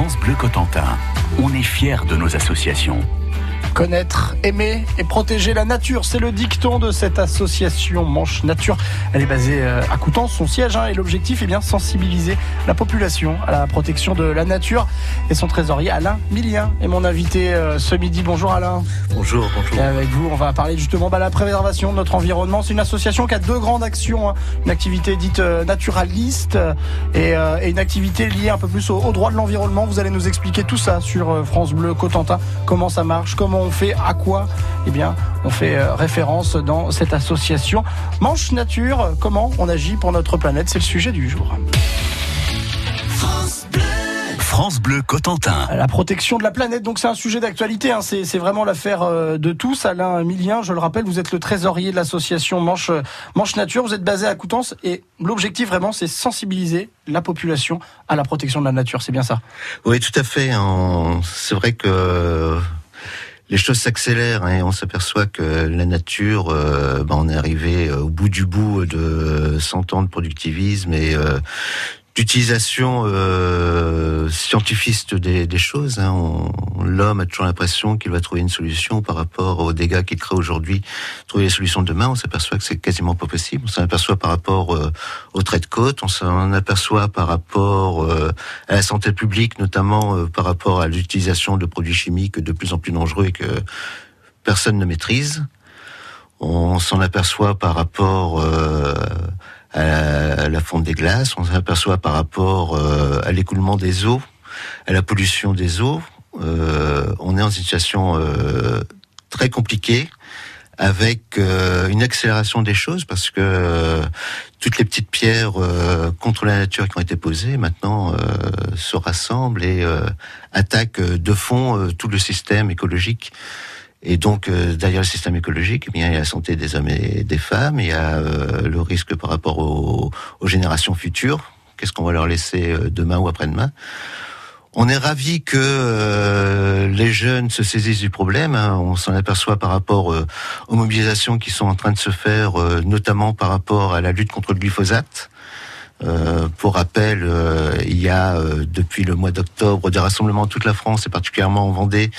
France Bleu Cotentin, on est fiers de nos associations. Connaître, aimer et protéger la nature, c'est le dicton de cette association Manche Nature. Elle est basée euh, à Coutances, son siège, hein, et l'objectif est bien sensibiliser la population à la protection de la nature. Et son trésorier Alain Millien est mon invité euh, ce midi. Bonjour Alain. Bonjour, bonjour. Et avec vous, on va parler justement de la préservation de notre environnement. C'est une association qui a deux grandes actions, hein. une activité dite euh, naturaliste et, une activité liée un peu plus au, droit de l'environnement. Vous allez nous expliquer tout ça sur France Bleu Cotentin, comment ça marche, comment on fait, à quoi Eh bien, on fait euh, référence dans cette association. Manche Nature, comment on agit pour notre planète, c'est le sujet du jour. France Bleu Cotentin. La protection de la planète, donc c'est un sujet d'actualité, hein. c'est vraiment l'affaire euh, de tous. Alain Milien, je le rappelle, vous êtes le trésorier de l'association Manche, Manche Nature, vous êtes basé à Coutances et l'objectif vraiment c'est sensibiliser la population à la protection de la nature, c'est bien ça? Oui, tout à fait. C'est vrai que les choses s'accélèrent hein, et on s'aperçoit que la nature, euh, ben, on est arrivé euh, au bout du bout de 100 ans de productivisme et euh, d'utilisation euh, scientifiste des, des choses. Hein. L'homme a toujours l'impression qu'il va trouver une solution par rapport aux dégâts qu'il crée aujourd'hui. Trouver les solutions demain, on s'aperçoit que c'est quasiment pas possible. On s'en aperçoit par rapport euh, aux traits de côte, on s'en aperçoit par rapport euh, à la santé publique, notamment euh, par rapport à l'utilisation de produits chimiques de plus en plus dangereux et que personne ne maîtrise. On s'en aperçoit par rapport à la fonte des glaces, on s'aperçoit par rapport euh, à l'écoulement des eaux, à la pollution des eaux. Euh, on est en situation euh, très compliquée avec une accélération des choses parce que toutes les petites pierres contre la nature qui ont été posées maintenant se rassemblent et attaquent de fond tout le système écologique. Et donc, euh, derrière le système écologique, eh bien, il y a la santé des hommes et des femmes, il y a euh, le risque par rapport aux, générations futures. Qu'est-ce qu'on va leur laisser euh, demain ou après-demain? On est ravi que les jeunes se saisissent du problème. Hein. On s'en aperçoit par rapport aux mobilisations qui sont en train de se faire, notamment par rapport à la lutte contre le glyphosate. Euh, pour rappel, euh, il y a euh, depuis le mois d'octobre des rassemblements en toute la France et particulièrement en Vendée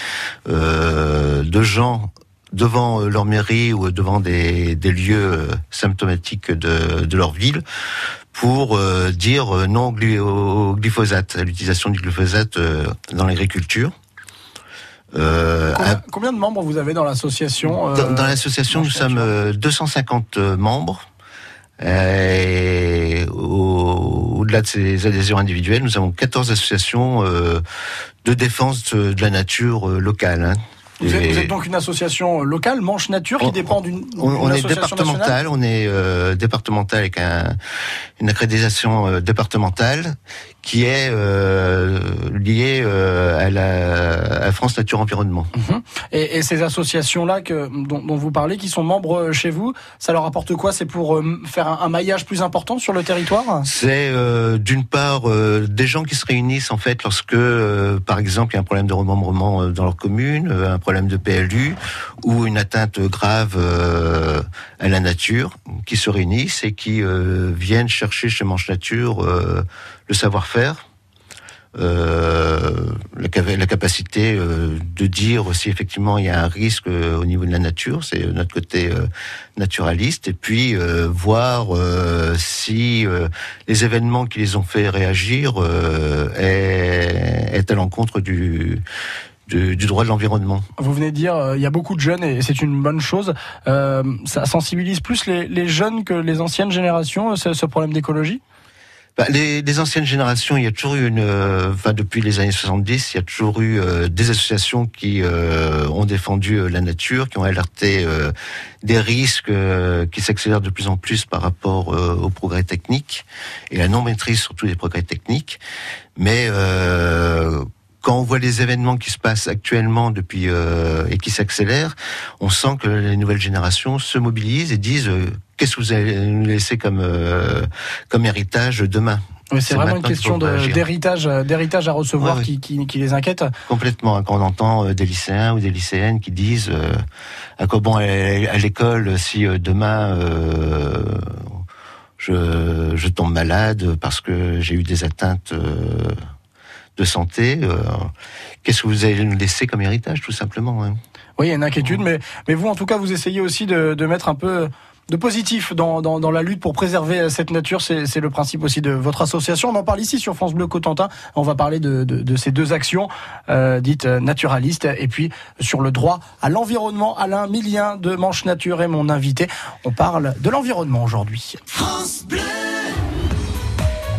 de gens devant leur mairie ou devant des, des lieux symptomatiques de, de, leur ville pour dire non au glyphosate, à l'utilisation du glyphosate dans l'agriculture. Combien, combien, de membres vous avez dans l'association Dans, dans l'association, nous sommes 250 membres. Et au-delà de ces adhésions individuelles, nous avons 14 associations euh, de défense de, la nature euh, locale. Hein. Vous êtes, donc une association locale, Manche Nature, qui dépend d'une. On, est départemental, on est euh, départemental avec un, une accréditation euh, départementale qui est euh, liée euh, à la à France Nature Environnement. Mhm. Et, et, ces associations-là que dont, dont, vous parlez, qui sont membres chez vous, ça leur apporte quoi? C'est pour faire un, un, maillage plus important sur le territoire? C'est d'une part des gens qui se réunissent en fait lorsque, par exemple, il y a un problème de remembrement dans leur commune, un problème de PLU ou une atteinte grave à la nature, qui se réunissent et qui viennent chercher chez Manche Nature euh, le savoir-faire, euh, la, capacité euh, de dire si effectivement il y a un risque au niveau de la nature, c'est notre côté naturaliste, et puis voir si les événements qui les ont fait réagir est, est à l'encontre du, du, droit de l'environnement. Vous venez de dire, il y a beaucoup de jeunes et c'est une bonne chose. ça sensibilise plus les, jeunes que les anciennes générations, ce problème d'écologie? Bah, les, anciennes générations, il y a toujours eu une, euh, enfin depuis les années 70, il y a toujours eu euh, des associations qui euh, ont défendu la nature, qui ont alerté des risques qui s'accélèrent de plus en plus par rapport au progrès technique et la non maîtrise surtout des progrès techniques. Mais quand on voit les événements qui se passent actuellement depuis et qui s'accélèrent, on sent que les nouvelles générations se mobilisent et disent qu'est-ce que vous allez nous laisser comme, euh, comme héritage demain? C'est vraiment une question d'héritage, d'héritage à recevoir qui, qui, qui, les inquiète. Complètement. Quand on entend euh, des lycéens ou des lycéennes qui disent euh, à quoi bon aller à l'école si demain je, je tombe malade parce que j'ai eu des atteintes de santé. Qu'est-ce que vous allez nous laisser comme héritage, tout simplement hein Oui, il y a une inquiétude, mais, mais vous, en tout cas, vous essayez aussi de, de mettre un peu de positif dans, dans, dans, la lutte pour préserver cette nature. C'est le principe aussi de votre association. On en parle ici sur France Bleu Cotentin. On va parler de, de, de ces deux actions euh, dites naturalistes et puis sur le droit à l'environnement. Alain Milien de Manche Nature est mon invité. On parle de l'environnement aujourd'hui. France Bleu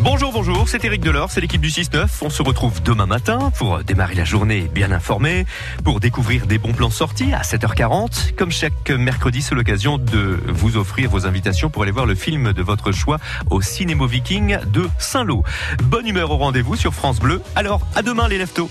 Bonjour, bonjour, c'est Eric Delors, c'est l'équipe du 6-9. On se retrouve demain matin pour démarrer la journée bien informé, pour découvrir des bons plans sortis à 7h40. Comme chaque mercredi, c'est l'occasion de vous offrir vos invitations pour aller voir le film de votre choix au Cinémo Viking de Saint-Lô. Bonne humeur au rendez-vous sur France Bleu. Alors, à demain les leftos.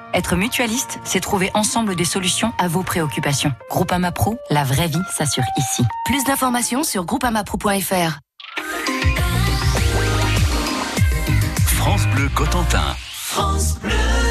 Être mutualiste, c'est trouver ensemble des solutions à vos préoccupations. Groupama Pro, la vraie vie s'assure ici. Plus d'informations sur groupamapro.fr. France Bleu Cotentin. France Bleu.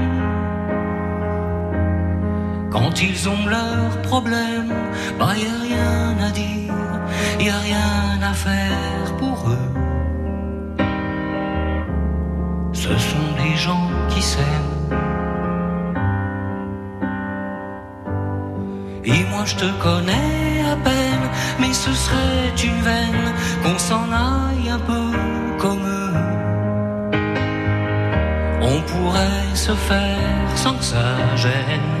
Quand ils ont leurs problèmes, bah y a rien à dire y a rien à faire pour eux. Ce sont des gens qui s'aiment. Et moi je te connais à peine, mais ce serait une veine qu'on s'en aille un peu comme eux. On pourrait se faire sans que ça gêne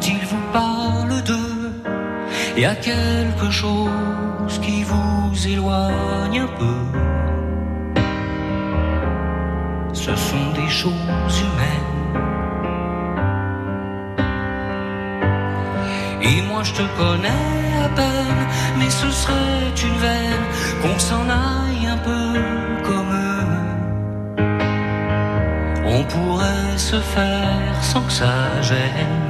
quand ils vous parlent d'eux? Il y a quelque chose qui vous éloigne un peu. Ce sont des choses humaines. Et moi je te connais à peine, mais ce serait une veine qu'on s'en aille un peu comme eux. On pourrait se faire sans que ça gêne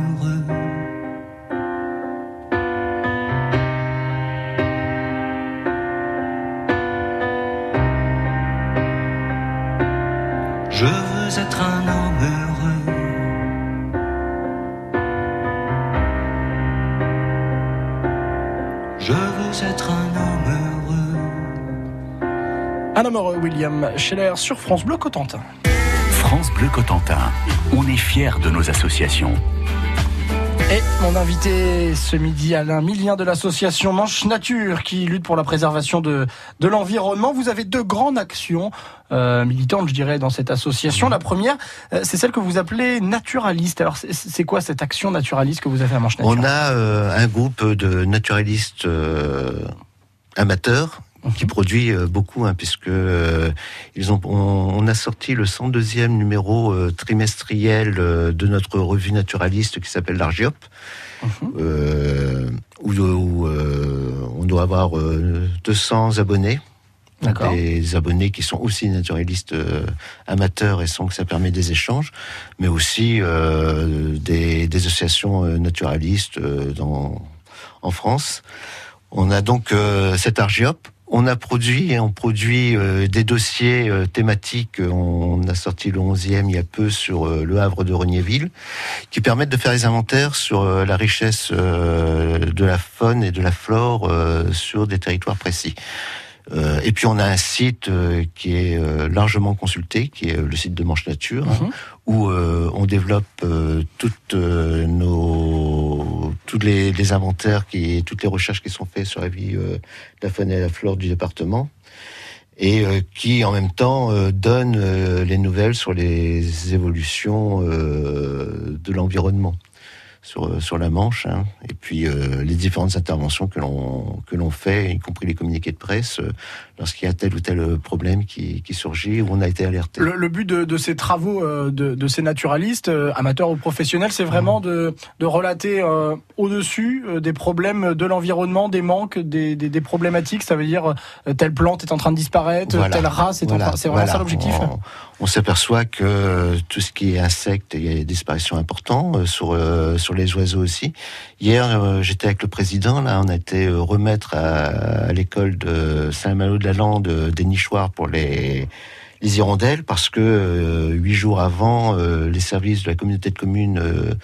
Un amoureux William Scheller sur France Bleu Cotentin. France Bleu Cotentin, on est fiers de nos associations. Et mon invité ce midi, Alain Milien de l'association Manche Nature, qui lutte pour la préservation de, de l'environnement. Vous avez deux grandes actions euh, militantes, je dirais, dans cette association. La première, euh, c'est celle que vous appelez naturaliste. Alors, c'est- quoi cette action naturaliste que vous avez à Manche Nature? On a euh, un groupe de naturalistes euh, qui produit euh, beaucoup, hein, puisque euh, ils ont, on, on a sorti le 102e numéro euh, trimestriel euh, de notre revue naturaliste qui s'appelle l'Argiop, euh, où, où, on doit avoir euh, 200 abonnés. Des abonnés qui sont aussi naturalistes amateurs et sans que ça permet des échanges, mais aussi des, des associations naturalistes dans, en France. On a donc euh, cet Argiop. On a produit et on produit euh, des dossiers euh, thématiques. On a sorti le 11e il y a peu sur euh, le Havre de Regnéville, qui permettent de faire des inventaires sur la richesse de la faune et de la flore sur des territoires précis. Euh, et puis on a un site euh, qui est euh, largement consulté, qui est le site de Manche Nature, hein, où on développe toutes nos tous les, les inventaires qui toutes les recherches qui sont faites sur la vie de la faune et la flore du département et qui en même temps donne les nouvelles sur les évolutions de l'environnement sur, sur la Manche, hein. et puis euh, les différentes interventions que l'on que l'on fait, y compris les communiqués de presse, euh, lorsqu'il y a tel ou tel problème qui, qui surgit, où on a été alerté. Le, le but de, de ces travaux euh, de, de ces naturalistes, euh, amateurs ou professionnels, c'est vraiment Mmh. de, de relater euh, au-dessus euh, des problèmes de l'environnement, des manques, des, des, des problématiques. Ça veut dire euh, telle plante est en train de disparaître, Voilà. telle race est Voilà, en train. C'est vraiment voilà. ça l'objectif. On, on s'aperçoit que euh, tout ce qui est insectes, il y a des disparitions importantes euh, sur euh, sur les oiseaux aussi. Hier, j'étais avec le président. Là, on a été remettre à, à l'école de Saint-Malo de la Lande euh, des nichoirs pour les les hirondelles parce que euh, huit jours avant, euh, les services de la communauté de communes euh,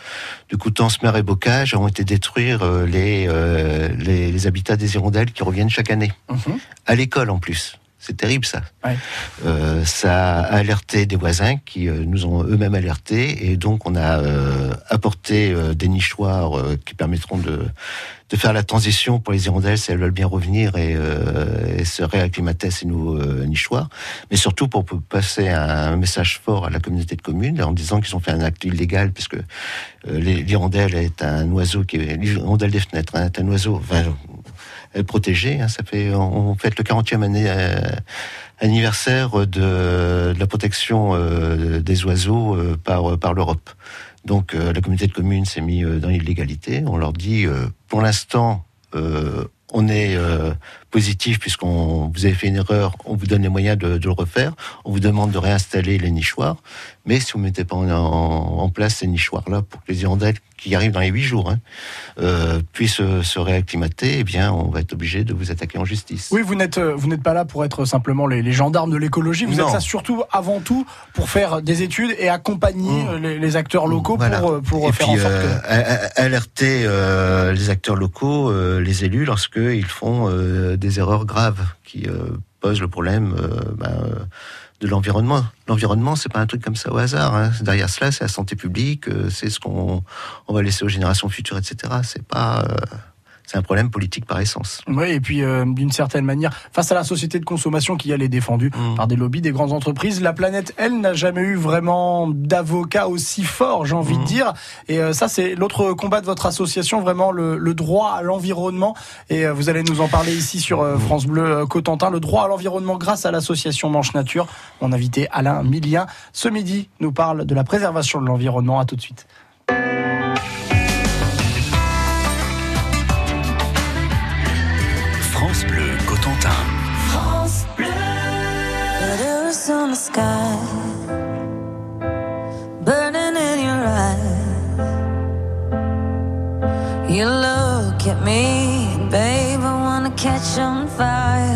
de Coutances, Mer et Bocage ont été détruire les, euh, les les habitats des hirondelles qui reviennent chaque année Mhm. à l'école en plus. C'est terrible ça. Ouais. Euh, ça a alerté des voisins qui euh, nous ont eux-mêmes alertés et donc on a euh, apporté des nichoirs qui permettront de, de faire la transition pour les hirondelles si elles veulent bien revenir et, et se réacclimater à ces nouveaux nichoirs, mais surtout pour passer un message fort à la communauté de communes en disant qu'ils ont fait un acte illégal puisque l'hirondelle est un oiseau qui est l'hirondelle des fenêtres hein, est un oiseau enfin, euh, protégé. hein, ça fait on fête le 40e année, euh, anniversaire de, la protection euh, des oiseaux euh, par l'Europe. Donc la communauté de communes s'est mis euh, dans l'illégalité. On leur dit pour l'instant on est positif puisqu'on vous avez fait une erreur, on vous donne les moyens de, de le refaire. On vous demande de réinstaller les nichoirs, mais si vous mettez pas en, en- en place ces nichoirs-là pour que les hirondelles qui arrivent dans les huit jours hein, euh, puissent euh, se réacclimater, eh bien, on va être obligé de vous attaquer en justice. Oui, vous n'êtes euh, vous n'êtes pas là pour être simplement les, les gendarmes de l'écologie. Vous Non. êtes là surtout avant tout pour faire des études et accompagner Mmh. euh, les, les acteurs locaux Voilà. pour pour Et faire puis, en sorte euh, que. alerter euh, les acteurs locaux, les élus, lorsqu'ils font euh, des erreurs graves qui euh, posent le problème euh, ben, euh, de l'environnement. L'environnement, c'est pas un truc comme ça au hasard. hein. Derrière cela, c'est la santé publique, c'est ce qu'on on va laisser aux générations futures, etc. C'est pas, c'est un problème politique par essence. Oui, et puis euh, d'une certaine manière, face à la société de consommation qui elle est défendue Mmh. par des lobbies, des grandes entreprises, la planète, elle, n'a jamais eu vraiment d'avocat aussi fort, j'ai envie de Mmh. dire. Et euh, ça, c'est l'autre combat de votre association, vraiment le, le droit à l'environnement. Et euh, vous allez nous en parler ici sur euh, France Bleu euh, Cotentin, le droit à l'environnement grâce à l'association Manche Nature. Mon invité Alain Milien, ce midi, nous parle de la préservation de l'environnement. À tout de suite. Sky, burning in your eyes. You look at me, babe, I wanna catch on fire.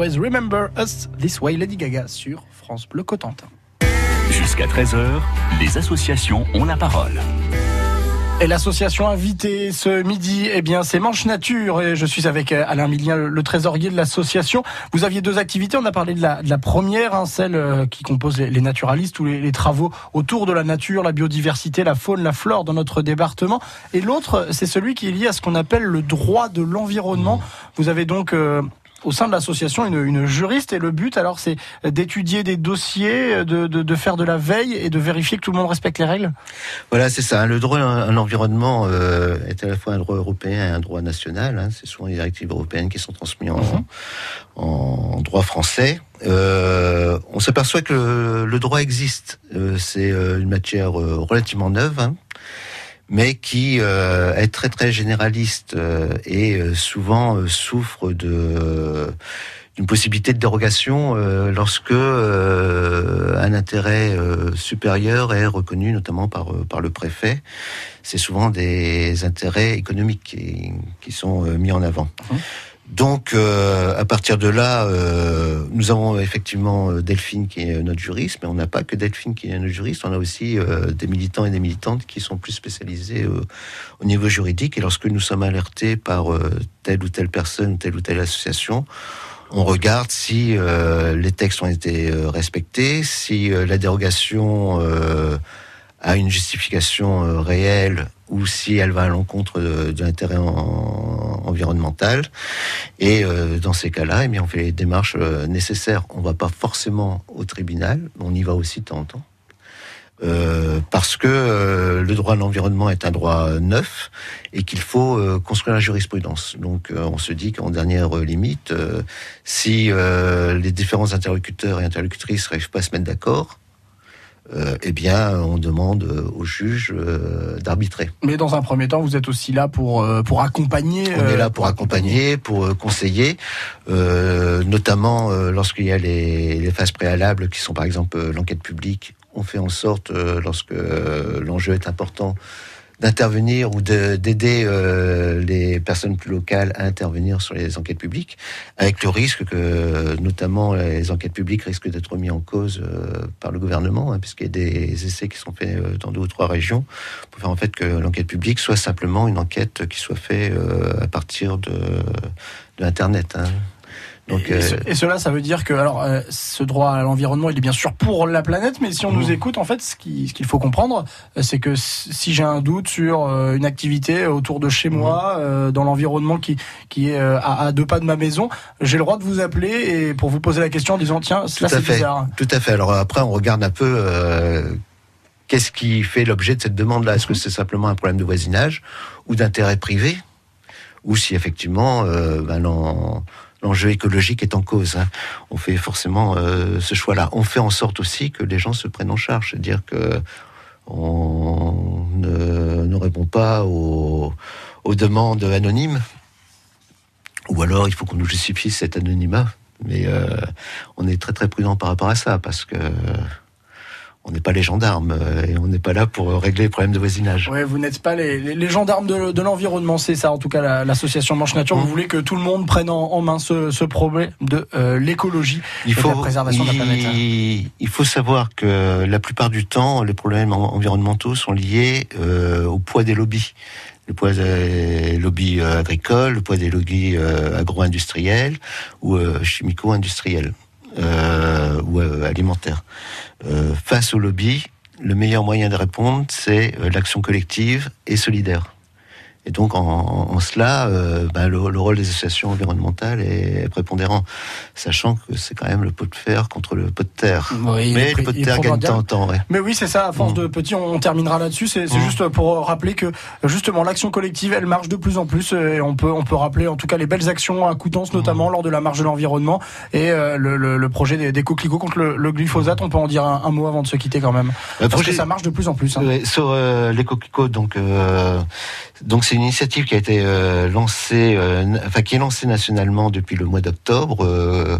Always Remember Us This Way, Lady Gaga sur France Bleu Cotentin. Jusqu'à 13h, les associations ont la parole. Et l'association invitée ce midi, eh bien, c'est Manche Nature. Et je suis avec euh, Alain Milien, le, trésorier de l'association. Vous aviez deux activités. On a parlé de la, de la première, hein, celle euh, qui compose les, les naturalistes, tous les, les travaux autour de la nature, la biodiversité, la faune, la flore dans notre département. Et l'autre, c'est celui qui est lié à ce qu'on appelle le droit de l'environnement. Vous avez donc euh, au sein de l'association une, une juriste et le but alors c'est d'étudier des dossiers, de, de, de faire de la veille et de vérifier que tout le monde respecte les règles. Voilà, c'est ça. Le droit à l'environnement euh, est à la fois un droit européen et un droit national. Hein. C'est souvent les directives européennes qui sont transmises en, en droit français. Euh, on s'aperçoit que le, le droit existe. Euh, c'est une matière relativement neuve. hein, mais qui euh, est très très généraliste euh, et euh, souvent souffre d'une possibilité de dérogation lorsque un intérêt supérieur est reconnu notamment par par le préfet. C'est souvent des intérêts économiques qui, qui sont mis en avant. Donc, euh, à partir de là, euh, nous avons effectivement euh, Delphine qui est notre juriste, mais on n'a pas que Delphine qui est notre juriste, on a aussi des militants et des militantes qui sont plus spécialisés au niveau juridique. Et lorsque nous sommes alertés par telle ou telle personne, telle ou telle association, on regarde si les textes ont été respectés, si la dérogation a une justification réelle ou si elle va à l'encontre de, de l'intérêt en- environnemental. Et euh, dans ces cas-là, eh bien, on fait les démarches euh, nécessaires. On va pas forcément au tribunal, on y va aussi de temps en temps. Euh, parce que le droit à l'environnement est un droit neuf et qu'il faut construire la jurisprudence. Donc on se dit qu'en dernière limite, si les différents interlocuteurs et interlocutrices n'arrivent pas à se mettre d'accord, euh, eh bien on demande euh, au juge euh, d'arbitrer. Mais dans un premier temps, vous êtes aussi là pour euh, pour accompagner. On est euh, là pour accompagner, pour euh, conseiller, euh, notamment euh, lorsqu'il y a les, les phases préalables qui sont par exemple euh, l'enquête publique. On fait en sorte, euh, lorsque euh, l'enjeu est important, d'intervenir ou de- d'aider euh, les personnes plus locales à intervenir sur les enquêtes publiques, avec le risque que, notamment, les enquêtes publiques risquent d'être mis en cause euh, par le gouvernement, hein, puisqu'il y a des essais qui sont faits euh, dans deux ou trois régions, pour faire en fait que l'enquête publique soit simplement une enquête qui soit faite à partir de, de Internet. hein. Donc, Et, euh, et cela, ça veut dire que alors euh, ce droit à l'environnement, il est bien sûr pour la planète, mais si on nous Mmh. écoute, en fait, ce qui- ce qu'il faut comprendre, euh, c'est que si j'ai un doute sur une activité autour de chez Mmh. moi, euh, dans l'environnement qui qui est à, à deux pas de ma maison, j'ai le droit de vous appeler et pour vous poser la question en disant tiens, à c'est fait. bizarre. Tout à fait. Alors après, on regarde un peu qu'est-ce qui fait l'objet de cette demande-là. Est-ce que c'est simplement un problème de voisinage ou d'intérêt privé ou si effectivement euh, ben, l'enjeu écologique est en cause. hein. On fait forcément euh, ce choix-là. On fait en sorte aussi que les gens se prennent en charge, c'est-à-dire que on ne, répond pas aux, aux demandes anonymes, ou alors il faut qu'on nous justifie cet anonymat. Mais euh, on est très très prudent par rapport à ça parce que on n'est pas les gendarmes euh, et on n'est pas là pour régler les problèmes de voisinage. Ouais, vous n'êtes pas les, les- les gendarmes de, de l'environnement, c'est ça en tout cas la- l'association Manche Nature. Mmh. Vous voulez que tout le monde prenne en, en main ce, ce problème de euh, l'écologie Il et de la préservation de la planète. il, il faut savoir que la plupart du temps, les problèmes en- environnementaux sont liés euh, au poids des lobbies. Le poids des lobbies euh, agricoles, le poids des lobbies euh, agro-industriels ou euh, chimico-industriels euh, ou euh, alimentaires. Euh, face aux lobbies, le meilleur moyen de répondre, c'est euh, l'action collective et solidaire. Et donc, en, en cela, euh, ben, le, le rôle des associations environnementales est prépondérant, sachant que c'est quand même le pot de fer contre le pot de terre. Oui, Mais le pot de terre gagne temps en temps, ouais. Mais oui, c'est ça, à force Mm. de petits, on, on terminera là-dessus. C'est Mm. juste pour rappeler que justement l'action collective, elle marche de plus en plus. euh, Et on peut, on peut rappeler en tout cas les belles actions à Coutances, notamment Mm. lors de la marche de l'environnement et euh, le, le- le projet des, des coquelicots contre le, le glyphosate. On peut en dire un, un mot avant de se quitter quand même. Le Parce projet- que ça marche de plus en plus. hein. Sur euh, les coquelicots, donc, euh, donc c'est une initiative qui a été euh, lancée, euh, enfin qui est lancée nationalement depuis le mois d'octobre. Euh,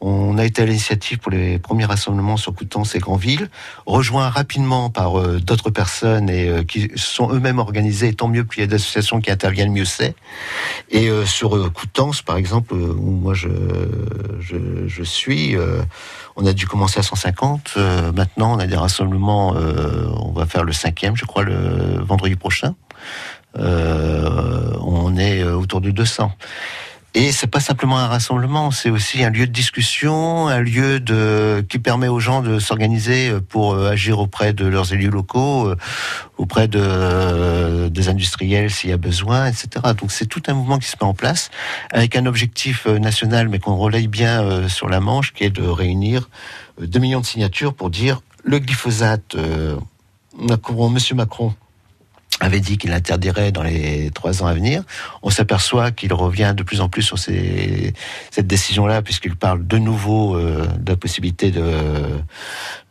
on a été à l'initiative pour les premiers rassemblements sur Coutances et Granville, rejoint rapidement par d'autres personnes et qui sont eux-mêmes organisés. Et tant mieux, plus il y a d'associations qui interviennent, mieux c'est. Et sur Coutances, par exemple, où moi je, je, suis, on a dû commencer à 150. euh, maintenant, on a des rassemblements. on va faire le cinquième, je crois, le vendredi prochain. Euh, on est euh, autour de 200. Et c'est pas simplement un rassemblement, c'est aussi un lieu de discussion, un lieu de qui permet aux gens de s'organiser pour euh, agir auprès de leurs élus locaux, auprès de des industriels s'il y a besoin, etc. Donc c'est tout un mouvement qui se met en place avec un objectif national, mais qu'on relaye bien sur la Manche, qui est de réunir euh, 2 millions de signatures pour dire le glyphosate. euh, Macron, Monsieur Macron avait dit qu'il l'interdirait dans les trois ans à venir. On s'aperçoit qu'il revient de plus en plus sur ces- cette décision-là, puisqu'il parle de nouveau euh, de la possibilité de,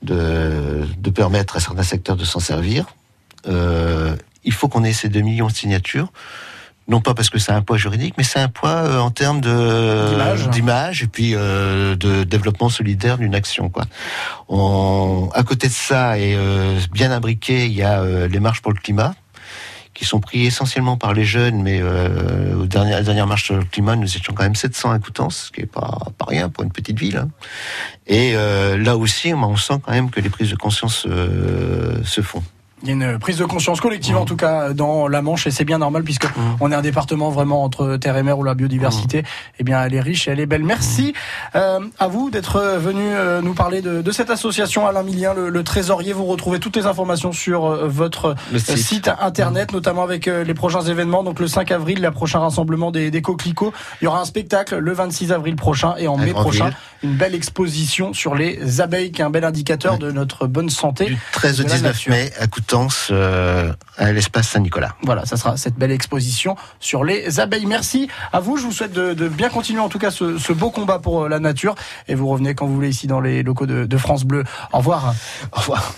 de, de permettre à certains secteurs de s'en servir. Euh, il faut qu'on ait ces 2 millions de signatures. Non pas parce que c'est un poids juridique, mais c'est un poids euh, en termes de D'image. d'image et puis euh, de développement solidaire d'une action. Quoi. On, à côté de ça, et euh, bien imbriqué, il y a euh, les marches pour le climat qui sont pris essentiellement par les jeunes, mais euh, aux dernières, à la dernière marche sur le climat, nous étions quand même 700 à Coutances, ce qui est pas, pas rien pour une petite ville. hein. Et euh, là aussi, on sent quand même que les prises de conscience euh, se font. Il y a une prise de conscience collective en tout cas dans la Manche et c'est bien normal puisque on est un département vraiment entre terre et mer où la biodiversité eh bien elle est riche et elle est belle. Merci euh, à vous d'être venu euh, nous parler de, de cette association Alain Milien le, le trésorier. Vous retrouvez toutes les informations sur euh, votre euh, site internet notamment avec euh, les prochains événements donc le 5 avril le prochain rassemblement des, des coquelicots. Il y aura un spectacle le 26 avril prochain et en mai prochain une belle exposition sur les abeilles qui est un bel indicateur de notre bonne santé. Du 13 au de la 19 nature. mai à Coutances, euh, à l'espace Saint-Nicolas. Voilà, ça sera cette belle exposition sur les abeilles. Merci à vous. Je vous souhaite de, de bien continuer en tout cas ce, ce beau combat pour euh, la nature. Et vous revenez quand vous voulez ici dans les locaux de, de France Bleu. Au revoir. Au revoir.